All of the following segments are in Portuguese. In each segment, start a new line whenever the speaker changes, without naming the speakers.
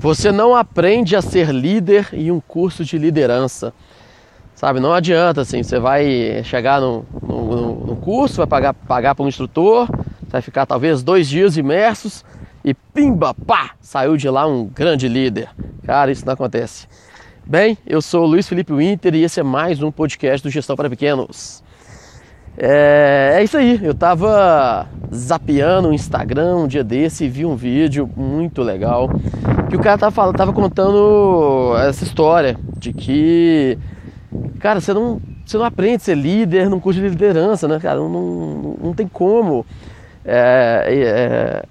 Você não aprende a ser líder em um curso de liderança. Sabe, não adianta assim, você vai chegar no, no, no curso, vai pagar, pagar para um instrutor, vai ficar talvez dois dias imersos e pimba, pá, saiu de lá um grande líder. Cara, isso não acontece. Bem, eu sou Luiz Felipe Winter e esse é mais um podcast do Gestão para Pequenos. É, é isso aí, eu tava zapeando o Instagram um dia desse e vi um vídeo muito legal que o cara tava, falando, tava contando essa história de que, cara, você não, você não aprende a ser líder num curso de liderança, né, cara? Não, não, não tem como. É, é,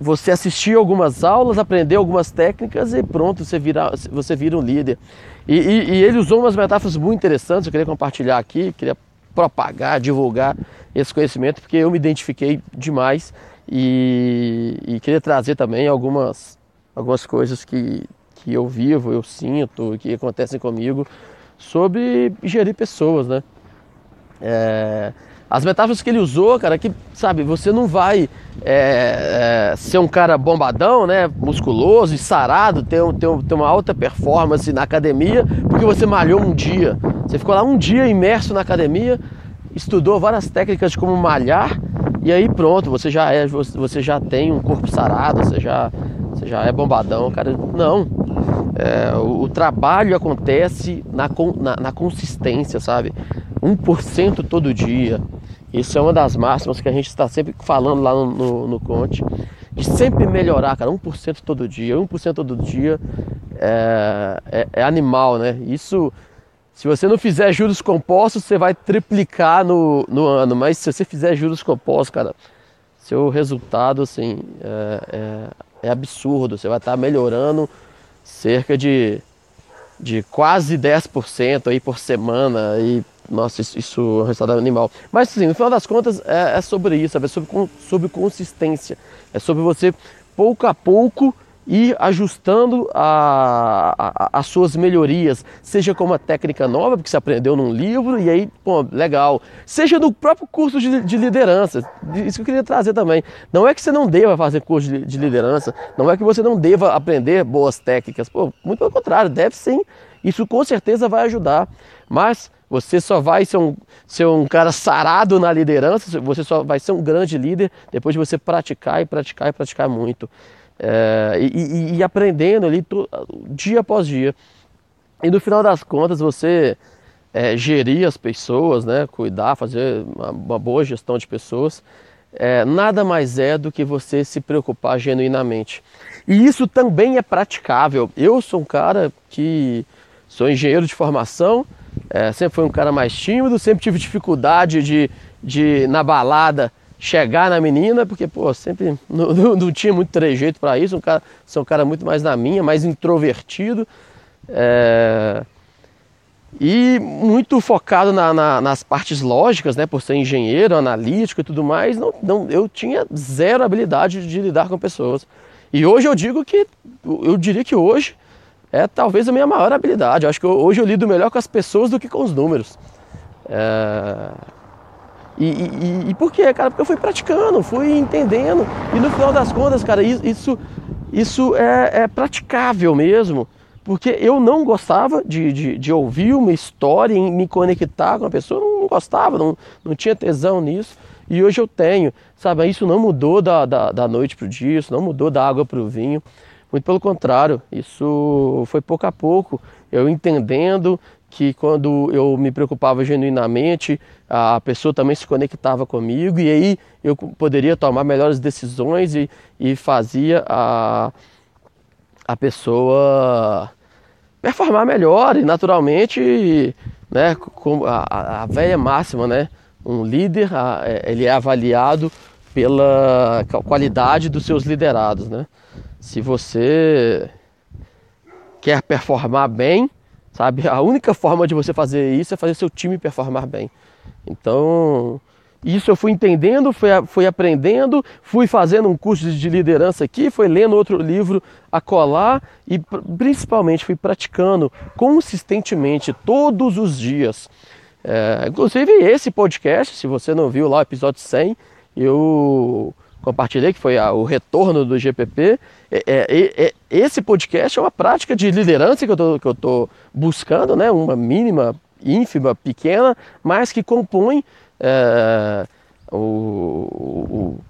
você assistir algumas aulas, aprender algumas técnicas e pronto, você vira, você vira um líder. E, e, e, ele usou umas metáforas muito interessantes, eu queria compartilhar aqui, queria propagar, divulgar esse conhecimento, porque eu me identifiquei demais e, e queria trazer também algumas, algumas coisas que, que eu vivo, eu sinto, que acontecem comigo sobre gerir pessoas, né? É, as metáforas que ele usou, cara, que, sabe, você não vai é, é, ser um cara bombadão, né, musculoso e sarado, ter, ter, ter uma alta performance na academia, porque você malhou um dia. Você ficou lá um dia imerso na academia, estudou várias técnicas de como malhar, e aí pronto, você já é, você já tem um corpo sarado, você já, você já é bombadão, cara. Não. É, o, o, trabalho acontece na, na, na consistência, sabe? 1% todo dia. Isso é uma das máximas que a gente está sempre falando lá no, no, no Conte. De sempre melhorar, cara, 1% todo dia. 1% todo dia é, é, é, animal, né? Isso, se você não fizer juros compostos, você vai triplicar no, no ano. Mas se você fizer juros compostos, cara, seu resultado, assim, é, é, é absurdo. Você vai estar melhorando cerca de, de quase 10% aí por semana e nossa, isso, isso é um resultado animal. Mas assim, no final das contas é, é sobre isso, é sobre, sobre consistência. É sobre você pouco a pouco ir ajustando a, a, as suas melhorias, seja com uma técnica nova, porque você aprendeu num livro, e aí, pô, legal. Seja no próprio curso de, de liderança. Isso que eu queria trazer também. Não é que você não deva fazer curso de, de liderança, não é que você não deva aprender boas técnicas. Pô, muito pelo contrário, deve sim. Isso com certeza vai ajudar. Mas você só vai ser um, ser um cara sarado na liderança, você só vai ser um grande líder depois de você praticar e praticar e praticar muito. É, e, e, e, aprendendo ali dia após dia. E no final das contas você é, gerir as pessoas, né, cuidar, fazer uma, uma boa gestão de pessoas, é, nada mais é do que você se preocupar genuinamente. E isso também é praticável. Eu sou um cara que sou engenheiro de formação, é, sempre fui um cara mais tímido, sempre tive dificuldade de, de na balada chegar na menina, porque pô, sempre não, não, não tinha muito trejeito para isso, um cara, sou um cara muito mais na minha, mais introvertido. É, e muito focado na, na, nas partes lógicas, né, por ser engenheiro, analítico e tudo mais, não, não, eu tinha zero habilidade de lidar com pessoas. E hoje eu digo que, eu diria que hoje é talvez a minha maior habilidade. Eu acho que hoje eu lido melhor com as pessoas do que com os números. É... E, e, e, por quê, cara? Porque eu fui praticando, fui entendendo. E no final das contas, cara, isso, isso é, é praticável mesmo. Porque eu não gostava de, de, de, ouvir uma história e me conectar com a pessoa, não gostava, não, não tinha tesão nisso. E hoje eu tenho, sabe? Isso não mudou da, da, da noite para o dia, isso não mudou da água para o vinho. Muito pelo contrário, isso foi pouco a pouco, eu entendendo que quando eu me preocupava genuinamente, a pessoa também se conectava comigo e aí eu poderia tomar melhores decisões e, e fazia a, a pessoa performar melhor e naturalmente, né, com a, a velha máxima, né, um líder, a, ele é avaliado pela qualidade dos seus liderados, né? Se você quer performar bem, sabe? A única forma de você fazer isso é fazer seu time performar bem. Então, isso eu fui entendendo, fui, fui aprendendo, fui fazendo um curso de liderança aqui, fui lendo outro livro a colar e principalmente fui praticando consistentemente todos os dias. É, inclusive esse podcast, se você não viu lá o episódio 100, eu compartilhei, que foi a, o retorno do GPP. É, é, é, esse podcast é uma prática de liderança que eu estou buscando, né? uma mínima, ínfima, pequena, mas que compõe é, o, o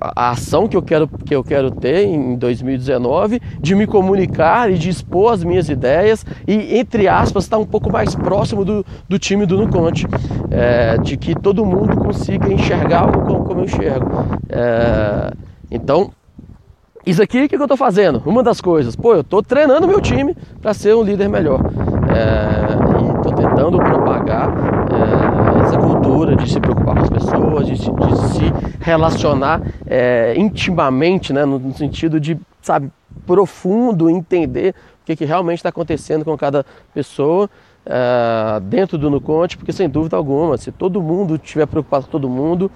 a ação que eu quero que eu quero ter em 2019 de me comunicar e de expor as minhas ideias e entre aspas estar um pouco mais próximo do, do time do Nuconte é, de que todo mundo consiga enxergar como, como eu enxergo. É, então isso aqui o que eu estou fazendo? Uma das coisas. Pô eu estou treinando meu time para ser um líder melhor. É, e estou tentando propagar de se preocupar com as pessoas, de, de se relacionar é, intimamente, né, no, no, sentido de, sabe, profundo, entender o que, que realmente está acontecendo com cada pessoa é, dentro do Nuconte, porque sem dúvida alguma, se todo mundo estiver preocupado com todo mundo,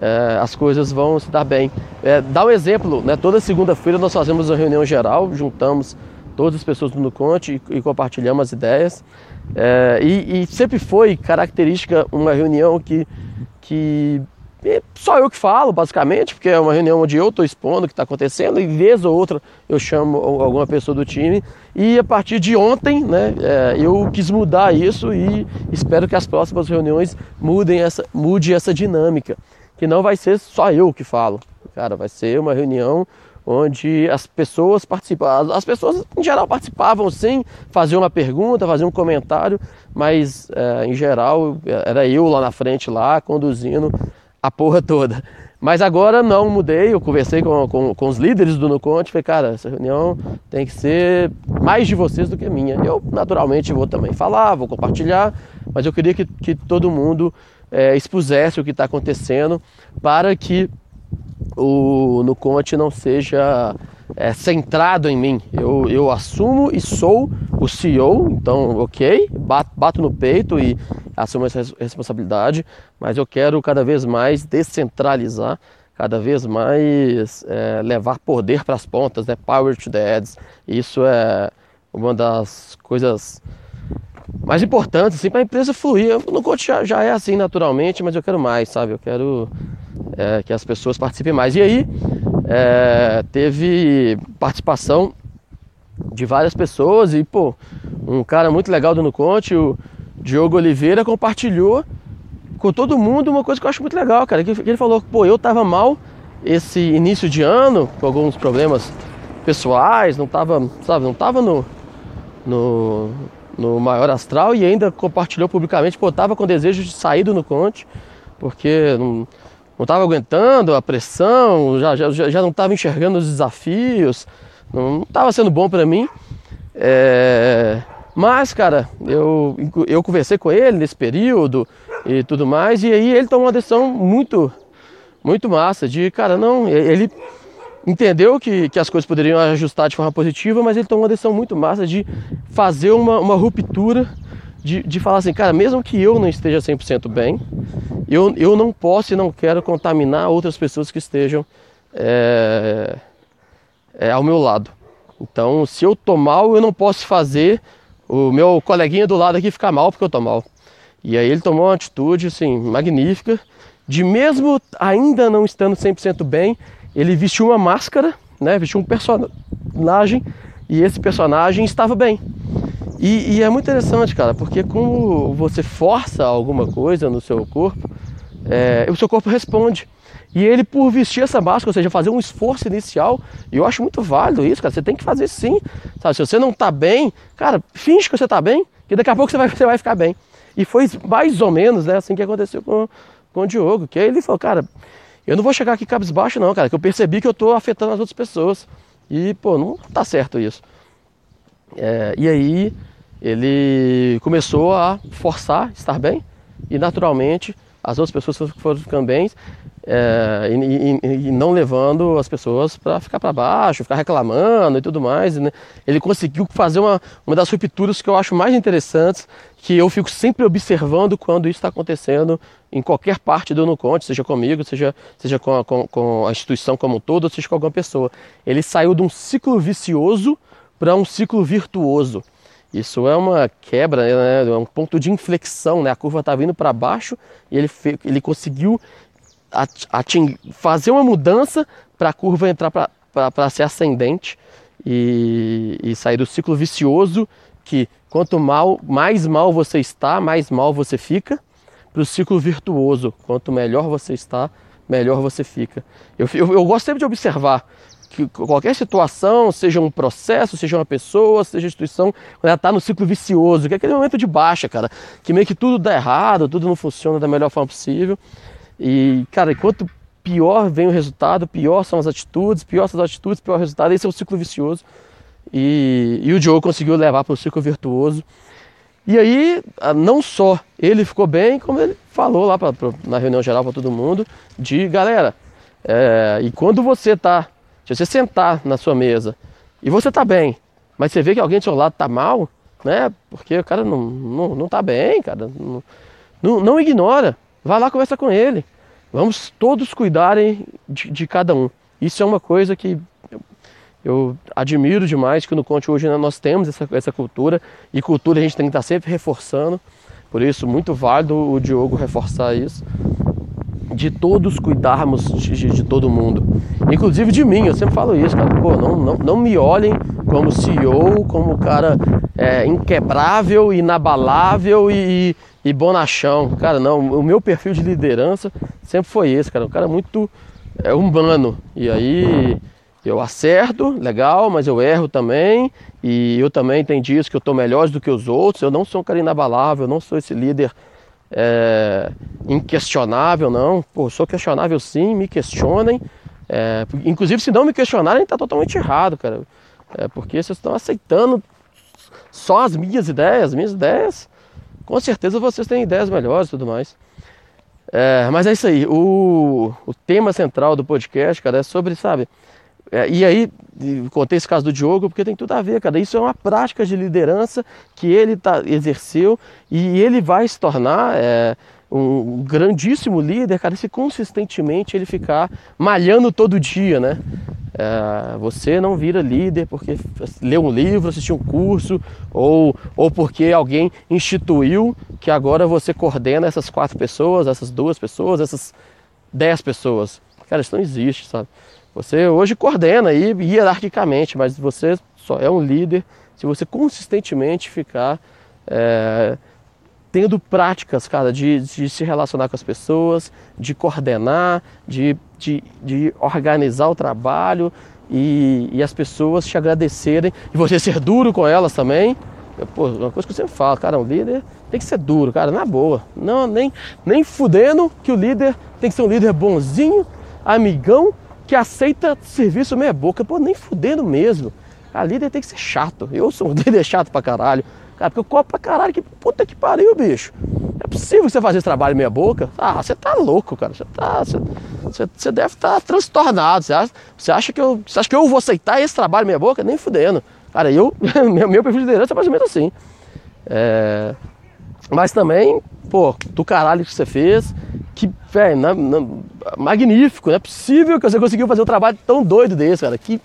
é, as coisas vão se dar bem. É, dá um exemplo, né, toda segunda-feira nós fazemos uma reunião geral, juntamos todas as pessoas do Nuconte e, e compartilhamos as ideias. É, e, e, sempre foi característica uma reunião que, que só eu que falo, basicamente, porque é uma reunião onde eu estou expondo o que está acontecendo, e vez ou outra eu chamo alguma pessoa do time. E a partir de ontem, né, é, eu quis mudar isso e espero que as próximas reuniões mudem essa, mude essa dinâmica. Que não vai ser só eu que falo. Cara, vai ser uma reunião onde as pessoas participam. As pessoas em geral participavam sim, faziam uma pergunta, faziam um comentário, mas é, em geral era eu lá na frente, lá conduzindo a porra toda. Mas agora não mudei, eu conversei com, com, com os líderes do Nuconte, falei, cara, essa reunião tem que ser mais de vocês do que minha. Eu naturalmente vou também falar, vou compartilhar, mas eu queria que, que todo mundo é, expusesse o que está acontecendo para que o no Conte não seja é, centrado em mim. Eu, eu assumo e sou o CEO, então ok, bato, bato no peito e assumo essa responsabilidade, mas eu quero cada vez mais descentralizar, cada vez mais é, levar poder para as pontas, né? Power to the heads. Isso é uma das coisas mais importantes assim, para a empresa fluir. No coach já, já é assim naturalmente, mas eu quero mais, sabe? Eu quero é, que as pessoas participem mais. E aí é, teve participação de várias pessoas e pô, um cara muito legal do Nuconte, o Diogo Oliveira, compartilhou com todo mundo uma coisa que eu acho muito legal, cara. Que ele falou, pô, eu tava mal esse início de ano, com alguns problemas pessoais, não tava, sabe, não tava no, no, no maior astral e ainda compartilhou publicamente, pô, tava com desejo de sair do Nuconte, porque não, não estava aguentando a pressão, já, já, já não estava enxergando os desafios, não estava sendo bom para mim. É... Mas, cara, eu, eu conversei com ele nesse período e tudo mais, e aí ele tomou uma decisão muito, muito massa de, cara, não, ele entendeu que, que as coisas poderiam ajustar de forma positiva, mas ele tomou uma decisão muito massa de fazer uma, uma ruptura de, de falar assim, cara, mesmo que eu não esteja 100% bem, eu, eu não posso e não quero contaminar outras pessoas que estejam é, é, ao meu lado. Então, se eu tô mal, eu não posso fazer o meu coleguinha do lado aqui ficar mal porque eu tô mal. E aí ele tomou uma atitude assim magnífica de mesmo ainda não estando 100% bem, ele vestiu uma máscara, né? Vestiu um personagem e esse personagem estava bem. E, e, é muito interessante, cara, porque como você força alguma coisa no seu corpo, é, o seu corpo responde. E ele, por vestir essa máscara, ou seja, fazer um esforço inicial, e eu acho muito válido isso, cara. Você tem que fazer sim. Sabe? Se você não tá bem, cara, finge que você tá bem, que daqui a pouco você vai, você vai ficar bem. E foi mais ou menos né, assim que aconteceu com, com o Diogo. Que aí ele falou, cara, eu não vou chegar aqui cabisbaixo, não, cara, que eu percebi que eu tô afetando as outras pessoas. E, pô, não tá certo isso. É, e aí ele começou a forçar estar bem e naturalmente as outras pessoas foram ficando bem é, e, e, e, não levando as pessoas para ficar para baixo, ficar reclamando e tudo mais. Né? Ele conseguiu fazer uma, uma das rupturas que eu acho mais interessantes, que eu fico sempre observando quando isso está acontecendo em qualquer parte do Nuconte, seja comigo, seja, seja com, a, com, com a instituição como um todo, seja com alguma pessoa. Ele saiu de um ciclo vicioso para um ciclo virtuoso. Isso é uma quebra, né? é um ponto de inflexão, né? a curva está vindo para baixo e ele, ele conseguiu fazer uma mudança para a curva entrar para ser ascendente e, e sair do ciclo vicioso que quanto mal, mais mal você está, mais mal você fica, para o ciclo virtuoso. Quanto melhor você está, melhor você fica. Eu, eu, eu, gosto sempre de observar que qualquer situação, seja um processo, seja uma pessoa, seja instituição, quando ela está no ciclo vicioso, que é aquele momento de baixa, cara, que meio que tudo dá errado, tudo não funciona da melhor forma possível. E, cara, quanto pior vem o resultado, pior são as atitudes, pior são as atitudes, pior o resultado. Esse é o ciclo vicioso. E, e o Diogo conseguiu levar para o ciclo virtuoso. E aí, não só ele ficou bem, como ele falou lá pra, pra na reunião geral para todo mundo, de galera, é, e quando você tá, se você sentar na sua mesa e você tá bem, mas você vê que alguém do seu lado tá mal, né? Porque o cara não, não, não tá bem, cara. Não, não, não ignora. Vai lá conversa com ele. Vamos todos cuidarem de, de cada um. Isso é uma coisa que eu admiro demais que no Conte hoje nós temos essa, essa cultura e cultura a gente tem que estar sempre reforçando. Por isso, muito válido o Diogo reforçar isso. De todos cuidarmos de, de, todo mundo. Inclusive de mim, eu sempre falo isso, cara. Pô, não, não, não me olhem como CEO, como cara é, inquebrável, inabalável e, e bonachão. Cara, não, o meu perfil de liderança sempre foi esse, cara. Um cara muito é, humano. E aí eu acerto, legal, mas eu erro também. E eu também tenho dias que eu estou melhor do que os outros. Eu não sou um cara inabalável, eu não sou esse líder é, inquestionável, não. Pô, sou questionável sim, me questionem. É, inclusive, se não me questionarem, está totalmente errado, cara. É, porque vocês estão aceitando só as minhas ideias, as minhas ideias com certeza vocês têm ideias melhores e tudo mais. É, mas é isso aí. O, o tema central do podcast, cara, é sobre, sabe? É, e aí, contei esse caso do Diogo porque tem tudo a ver, cara. Isso é uma prática de liderança que ele tá, exerceu e ele vai se tornar é, um grandíssimo líder, cara, se consistentemente ele ficar malhando todo dia, né? É, você não vira líder porque leu um livro, assistiu um curso ou, ou porque alguém instituiu que agora você coordena essas quatro pessoas, essas duas pessoas, essas dez pessoas. Cara, isso não existe, sabe? Você hoje coordena aí hierarquicamente, mas você só é um líder se você consistentemente ficar é, tendo práticas, cara, de, de se relacionar com as pessoas, de coordenar, de, de, de organizar o trabalho e, e, as pessoas te agradecerem e você ser duro com elas também. Pô, uma coisa que eu sempre falo, cara, um líder tem que ser duro, cara, na boa. Não, nem, nem fudendo que o líder tem que ser um líder bonzinho, amigão, que aceita serviço meia boca. Pô, nem fudendo mesmo. A líder tem que ser chato. Eu sou um líder chato pra caralho. Cara, porque eu cobro pra caralho, que puta que pariu, bicho. É possível você fazer esse trabalho meia boca? Ah, você tá louco, cara. Você, tá, você, você deve estar tá transtornado. Você acha, você, acha que eu, você acha que eu vou aceitar esse trabalho meia boca? Nem fudendo. Cara, eu, meu, meu perfil de liderança é mais ou menos assim. É, mas também, pô, do caralho que você fez, que, velho, magnífico. Não é possível que você conseguiu fazer um trabalho tão doido desse, cara. Que,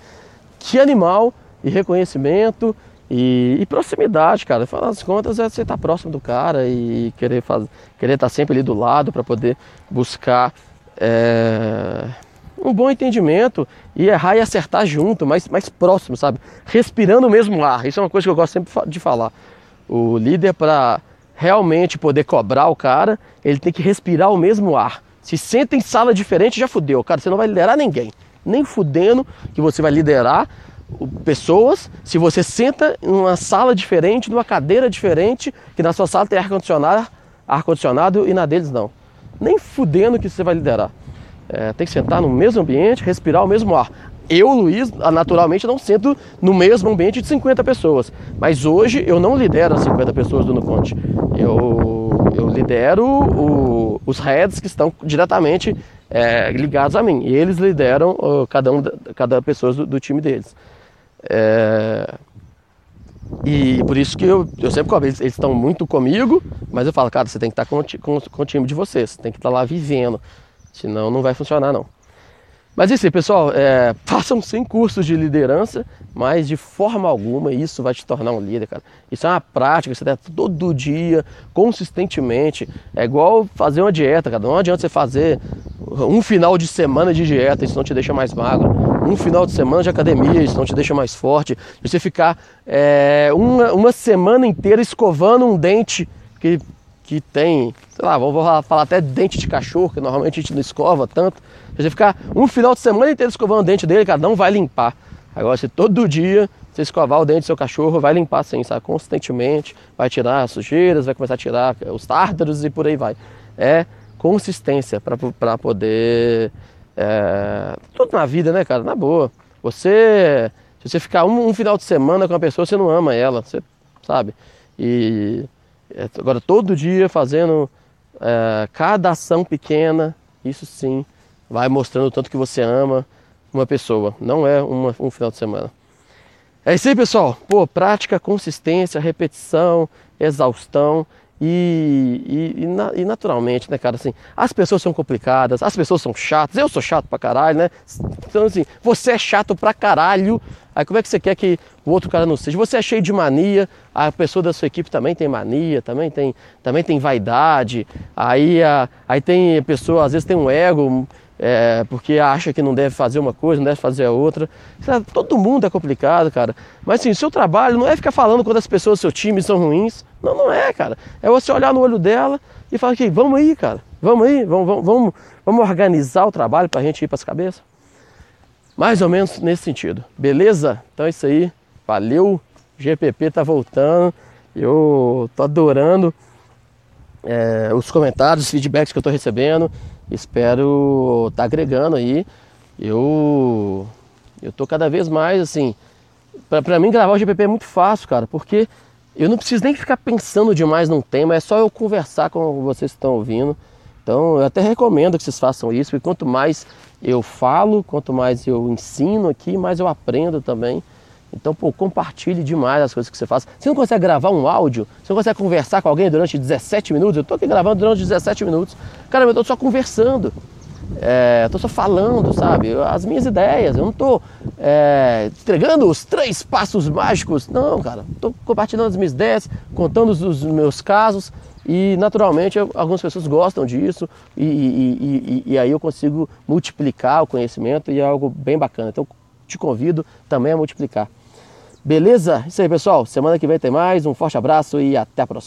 que animal e reconhecimento e, e, proximidade, cara. Afinal das contas, é você estar tá próximo do cara e querer, fazer, querer estar tá sempre ali do lado para poder buscar é, um bom entendimento e errar e acertar junto, mais, mais próximo, sabe? Respirando o mesmo ar. Isso é uma coisa que eu gosto sempre de falar. O líder, para realmente poder cobrar o cara, ele tem que respirar o mesmo ar. Se senta em sala diferente, já fudeu. Cara, você não vai liderar ninguém. Nem fudendo que você vai liderar pessoas, se você senta em uma sala diferente, numa cadeira diferente, que na sua sala tem ar-condicionado, ar-condicionado e na deles não. Nem fudendo que você vai liderar. É, tem que sentar no mesmo ambiente, respirar o mesmo ar. Eu, Luiz, naturalmente não sento no mesmo ambiente de 50 pessoas. Mas hoje eu não lidero as 50 pessoas do Nuconte. Eu, eu lidero o, os heads que estão diretamente é, ligados a mim. E eles lideram cada, um, cada pessoa do, do time deles. É... E por isso que eu, eu sempre cobro, eles, estão muito comigo, mas eu falo, cara, você tem que estar com, com, com o time de vocês, você tem que estar lá vivendo, senão não vai funcionar não. Mas isso aí, pessoal, é, façam sem cursos de liderança, mas de forma alguma isso vai te tornar um líder, cara. Isso é uma prática, você deve todo dia, consistentemente. É igual fazer uma dieta, cara. Não adianta você fazer um final de semana de dieta, isso não te deixa mais magro. Um final de semana de academia, isso não te deixa mais forte. Você ficar é, uma, uma semana inteira escovando um dente que, que tem, sei lá, vamos falar até dente de cachorro, que normalmente a gente não escova tanto. Você ficar um final de semana inteiro escovando o dente dele, cara, não vai limpar. Agora, se todo dia você escovar o dente do seu cachorro, vai limpar assim, sabe? Constantemente, vai tirar as sujeiras, vai começar a tirar os tártaros e por aí vai. É consistência para poder. É, tudo na vida, né, cara? Na boa. Você. Se você ficar um, um, final de semana com uma pessoa, você não ama ela, você sabe? E é, agora todo dia fazendo é, cada ação pequena, isso sim, vai mostrando o tanto que você ama uma pessoa. Não é uma, um final de semana. É isso aí, pessoal. Pô, prática, consistência, repetição, exaustão. E, e, e, e, naturalmente, né, cara, assim, as pessoas são complicadas, as pessoas são chatas, eu sou chato pra caralho, né? Então, assim, você é chato pra caralho, aí como é que você quer que o outro cara não seja? Você é cheio de mania, a pessoa da sua equipe também tem mania, também tem, também tem vaidade, aí, a, aí tem pessoa, às vezes tem um ego, é, porque acha que não deve fazer uma coisa, não deve fazer a outra. Todo mundo é complicado, cara. Mas assim, o seu trabalho não é ficar falando quando as pessoas do seu time são ruins. Não, não é, cara. É você olhar no olho dela e falar aqui, vamos aí, cara. Vamos aí, vamos, vamos, vamos, vamos organizar o trabalho para a gente ir para as cabeças. Mais ou menos nesse sentido. Beleza? Então é isso aí. Valeu. GPP tá voltando. Eu tô adorando é, os comentários, os feedbacks que eu tô recebendo. Espero estar tá agregando aí. Eu eu tô cada vez mais assim, para mim gravar o GPP é muito fácil, cara, porque eu não preciso nem ficar pensando demais num tema, é só eu conversar com vocês que estão ouvindo. Então, eu até recomendo que vocês façam isso, porque quanto mais eu falo, quanto mais eu ensino aqui, mais eu aprendo também. Então, pô, compartilhe demais as coisas que você faz. Você não consegue gravar um áudio? Você não consegue conversar com alguém durante 17 minutos? Eu estou aqui gravando durante 17 minutos. Cara, eu estou só conversando. É, estou só falando, sabe? As minhas ideias. Eu não estou é, entregando os três passos mágicos. Não, cara. Estou compartilhando as minhas ideias, contando os meus casos. E naturalmente algumas pessoas gostam disso e, e, e, e aí eu consigo multiplicar o conhecimento e é algo bem bacana. Então te convido também a multiplicar. Beleza? Isso aí, pessoal. Semana que vem tem mais. Um forte abraço e até a próxima.